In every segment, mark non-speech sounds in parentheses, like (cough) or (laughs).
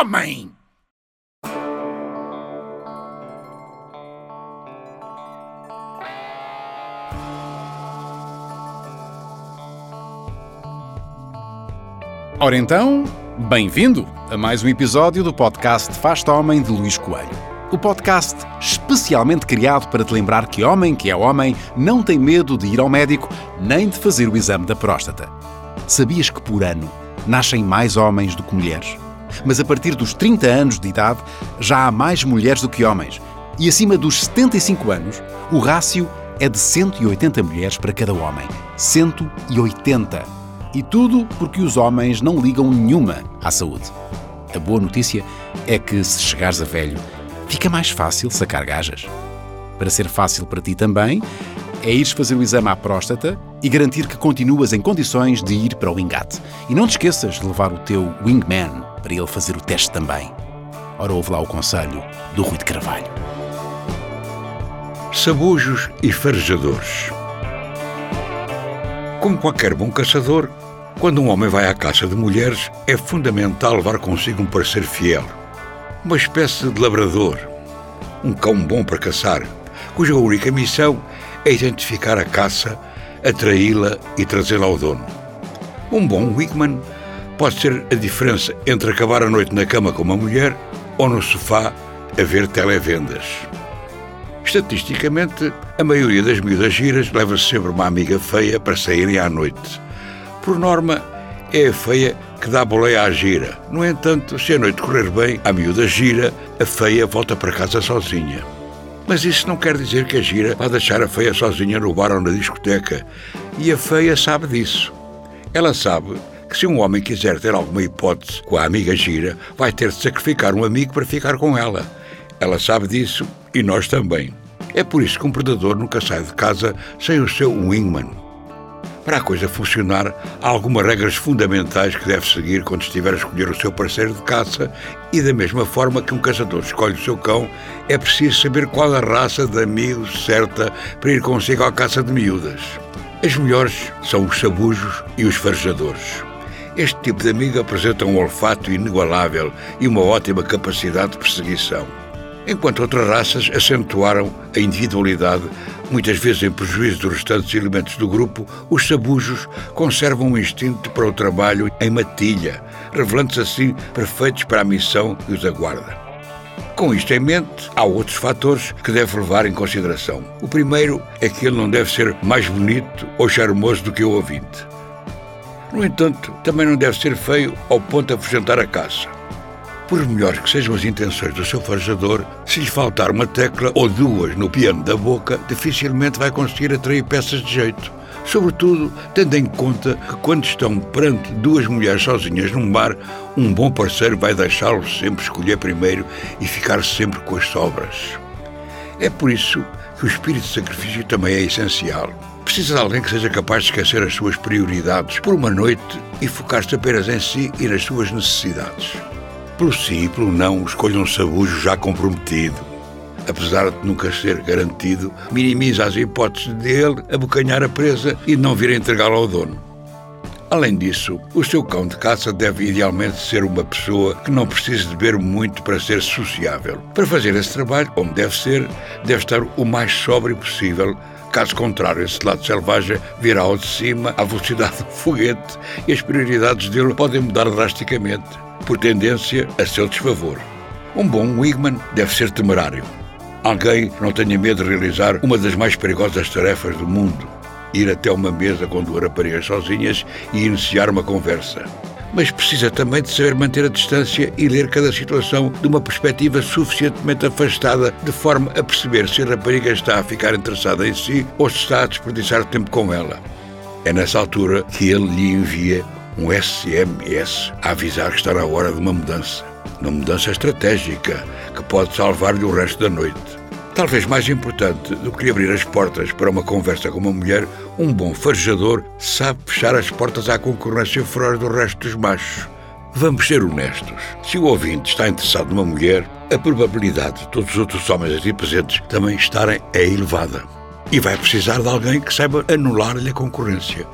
homem! Ora então, bem-vindo a mais um episódio do podcast Faz-te Homem de Luís Coelho. O podcast especialmente criado para te lembrar que homem que é homem não tem medo de ir ao médico nem de fazer o exame da próstata. Sabias que por ano nascem mais homens do que mulheres? Mas a partir dos 30 anos de idade já há mais mulheres do que homens. E acima dos 75 anos, o rácio é de 180 mulheres para cada homem. 180! E tudo porque os homens não ligam nenhuma à saúde. A boa notícia é que, se chegares a velho, fica mais fácil sacar gajas. Para ser fácil para ti também, é ires fazer o exame à próstata e garantir que continuas em condições de ir para o engate. E não te esqueças de levar o teu wingman para ele fazer o teste também. Ora, ouve lá o conselho do Rui de Carvalho. Sabujos e farejadores. Como qualquer bom caçador, quando um homem vai à caça de mulheres, é fundamental levar consigo um parecer fiel, uma espécie de labrador, um cão bom para caçar, cuja única missão é identificar a caça, atraí-la e trazê-la ao dono. Um bom wigman pode ser a diferença entre acabar a noite na cama com uma mulher ou no sofá a ver televendas. Estatisticamente, a maioria das miúdas giras leva sempre uma amiga feia para saírem à noite. Por norma, é a feia que dá boleia à gira. No entanto, se a noite correr bem, a miúda gira, a feia volta para casa sozinha. Mas isso não quer dizer que a gira vá deixar a feia sozinha no bar ou na discoteca. E a feia sabe disso. Ela sabe que se um homem quiser ter alguma hipótese com a amiga gira, vai ter de sacrificar um amigo para ficar com ela. Ela sabe disso e nós também. É por isso que um predador nunca sai de casa sem o seu wingman. Para a coisa funcionar, há algumas regras fundamentais que deve seguir quando estiver a escolher o seu parceiro de caça e da mesma forma que um caçador escolhe o seu cão, é preciso saber qual a raça de amigos certa para ir consigo à caça de miúdas. As melhores são os sabujos e os farejadores. Este tipo de amigo apresenta um olfato inigualável e uma ótima capacidade de perseguição enquanto outras raças acentuaram a individualidade, muitas vezes em prejuízo dos restantes elementos do grupo, os sabujos conservam um instinto para o trabalho em matilha, revelando-se assim perfeitos para a missão que os aguarda. Com isto em mente, há outros fatores que deve levar em consideração. O primeiro é que ele não deve ser mais bonito ou charmoso do que o ouvinte. No entanto, também não deve ser feio ao ponto de afugentar a caça. Por melhores que sejam as intenções do seu farejador, se lhe faltar uma tecla ou duas no piano da boca, dificilmente vai conseguir atrair peças de jeito. Sobretudo, tendo em conta que quando estão perante duas mulheres sozinhas num bar, um bom parceiro vai deixá-lo sempre escolher primeiro e ficar sempre com as sobras. É por isso que o espírito de sacrifício também é essencial. Precisa de alguém que seja capaz de esquecer as suas prioridades por uma noite e focar-se apenas em si e nas suas necessidades. Pelo sim e pelo não, escolha um sabujo já comprometido. Apesar de nunca ser garantido, minimiza as hipóteses dele abocanhar a presa e não vir a entregá-la ao dono. Além disso, o seu cão de caça deve idealmente ser uma pessoa que não precise de beber muito para ser sociável. Para fazer esse trabalho, como deve ser, deve estar o mais sóbrio possível. Caso contrário, esse lado selvagem virá ao de cima à velocidade do foguete e as prioridades dele podem mudar drasticamente por tendência a seu desfavor. Um bom wigman deve ser temerário. Alguém não tenha medo de realizar uma das mais perigosas tarefas do mundo, ir até uma mesa com duas raparigas sozinhas e iniciar uma conversa. Mas precisa também de saber manter a distância e ler cada situação de uma perspectiva suficientemente afastada, de forma a perceber se a rapariga está a ficar interessada em si ou se está a desperdiçar tempo com ela. É nessa altura que ele lhe envia um SMS a avisar que está na hora de uma mudança. Uma mudança estratégica que pode salvar-lhe o resto da noite. Talvez mais importante do que abrir as portas para uma conversa com uma mulher, um bom farejador sabe fechar as portas à concorrência fora do resto dos machos. Vamos ser honestos. Se o ouvinte está interessado numa mulher, a probabilidade de todos os outros homens aqui presentes também estarem é elevada. E vai precisar de alguém que saiba anular-lhe a concorrência.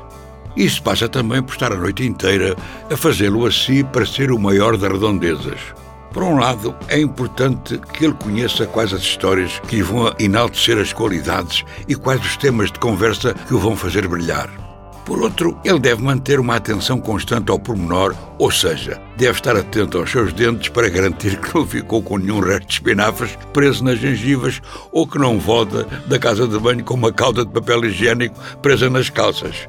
Isso passa também por estar a noite inteira a fazê-lo a si parecer o maior das redondezas. Por um lado, é importante que ele conheça quais as histórias que lhe vão enaltecer as qualidades e quais os temas de conversa que o vão fazer brilhar. Por outro, ele deve manter uma atenção constante ao pormenor, ou seja, deve estar atento aos seus dentes para garantir que não ficou com nenhum resto de espinafres preso nas gengivas ou que não volta da casa de banho com uma cauda de papel higiênico presa nas calças.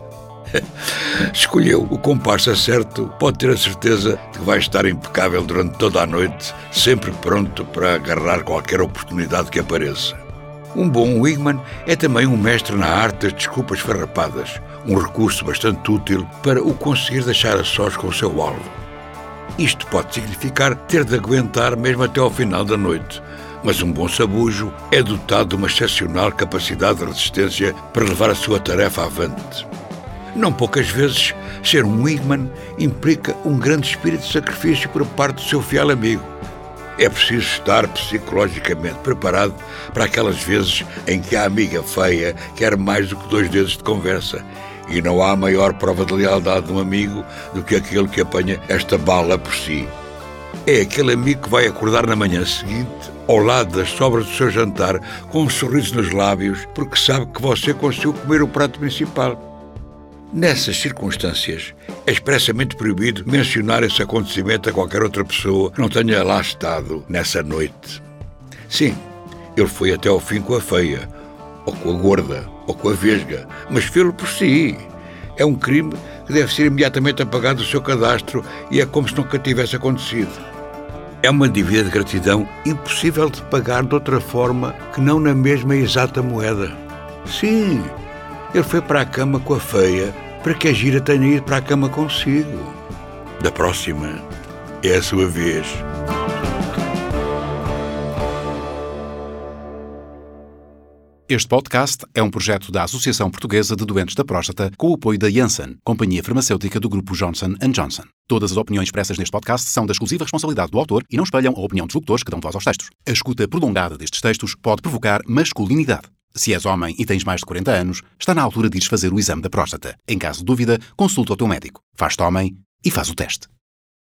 (laughs) Escolheu o comparsa certo, pode ter a certeza de que vai estar impecável durante toda a noite, sempre pronto para agarrar qualquer oportunidade que apareça. Um bom wingman é também um mestre na arte das desculpas farrapadas, um recurso bastante útil para o conseguir deixar a sós com o seu alvo. Isto pode significar ter de aguentar mesmo até ao final da noite, mas um bom sabujo é dotado de uma excepcional capacidade de resistência para levar a sua tarefa avante. Não poucas vezes, ser um wingman implica um grande espírito de sacrifício por parte do seu fiel amigo. É preciso estar psicologicamente preparado para aquelas vezes em que a amiga feia quer mais do que dois dedos de conversa. E não há maior prova de lealdade de um amigo do que aquele que apanha esta bala por si. É aquele amigo que vai acordar na manhã seguinte, ao lado das sobras do seu jantar, com um sorriso nos lábios, porque sabe que você conseguiu comer o prato principal. Nessas circunstâncias, é expressamente proibido mencionar esse acontecimento a qualquer outra pessoa que não tenha lá estado nessa noite. Sim, ele foi até ao fim com a feia, ou com a gorda, ou com a vesga, mas fê-lo por si. É um crime que deve ser imediatamente apagado do seu cadastro e é como se nunca tivesse acontecido. É uma dívida de gratidão impossível de pagar de outra forma que não na mesma exata moeda. Sim, ele foi para a cama com a feia para que a gira tenha ido para a cama consigo. Da próxima é a sua vez. Este podcast é um projeto da Associação Portuguesa de Doentes da Próstata com o apoio da Janssen, companhia farmacêutica do grupo Johnson Johnson. Todas as opiniões expressas neste podcast são da exclusiva responsabilidade do autor e não espelham a opinião dos locutores que dão voz aos textos. A escuta prolongada destes textos pode provocar masculinidade. Se és homem e tens mais de 40 anos, está na altura de ires fazer o exame da próstata. Em caso de dúvida, consulta o teu médico. Faz-te homem e faz o teste.